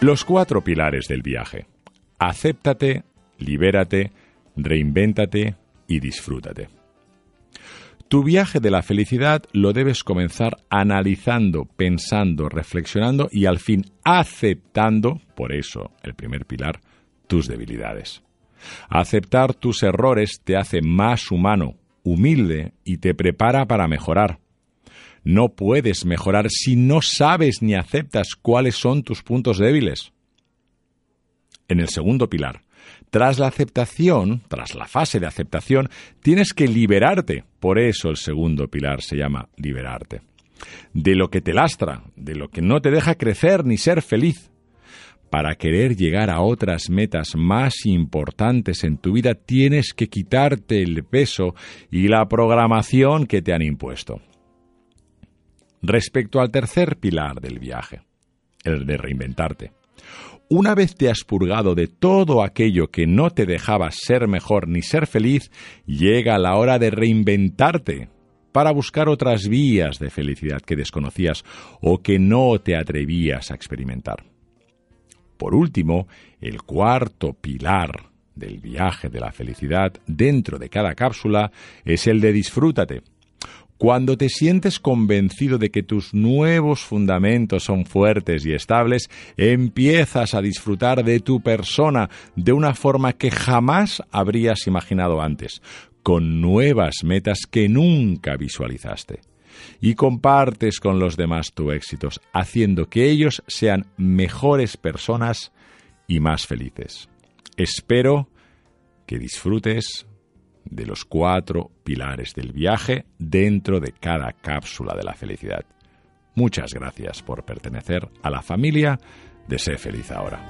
Los cuatro pilares del viaje. Acéptate, libérate, reinvéntate y disfrútate. Tu viaje de la felicidad lo debes comenzar analizando, pensando, reflexionando y al fin aceptando, por eso el primer pilar, tus debilidades. Aceptar tus errores te hace más humano, humilde y te prepara para mejorar. No puedes mejorar si no sabes ni aceptas cuáles son tus puntos débiles. En el segundo pilar, tras la aceptación, tras la fase de aceptación, tienes que liberarte. Por eso el segundo pilar se llama liberarte. De lo que te lastra, de lo que no te deja crecer ni ser feliz. Para querer llegar a otras metas más importantes en tu vida tienes que quitarte el peso y la programación que te han impuesto. Respecto al tercer pilar del viaje, el de reinventarte. Una vez te has purgado de todo aquello que no te dejaba ser mejor ni ser feliz, llega la hora de reinventarte para buscar otras vías de felicidad que desconocías o que no te atrevías a experimentar. Por último, el cuarto pilar del viaje de la felicidad dentro de cada cápsula es el de disfrútate. Cuando te sientes convencido de que tus nuevos fundamentos son fuertes y estables, empiezas a disfrutar de tu persona de una forma que jamás habrías imaginado antes, con nuevas metas que nunca visualizaste. Y compartes con los demás tus éxitos, haciendo que ellos sean mejores personas y más felices. Espero que disfrutes de los cuatro pilares del viaje dentro de cada cápsula de la felicidad. Muchas gracias por pertenecer a la familia de Sé Feliz Ahora.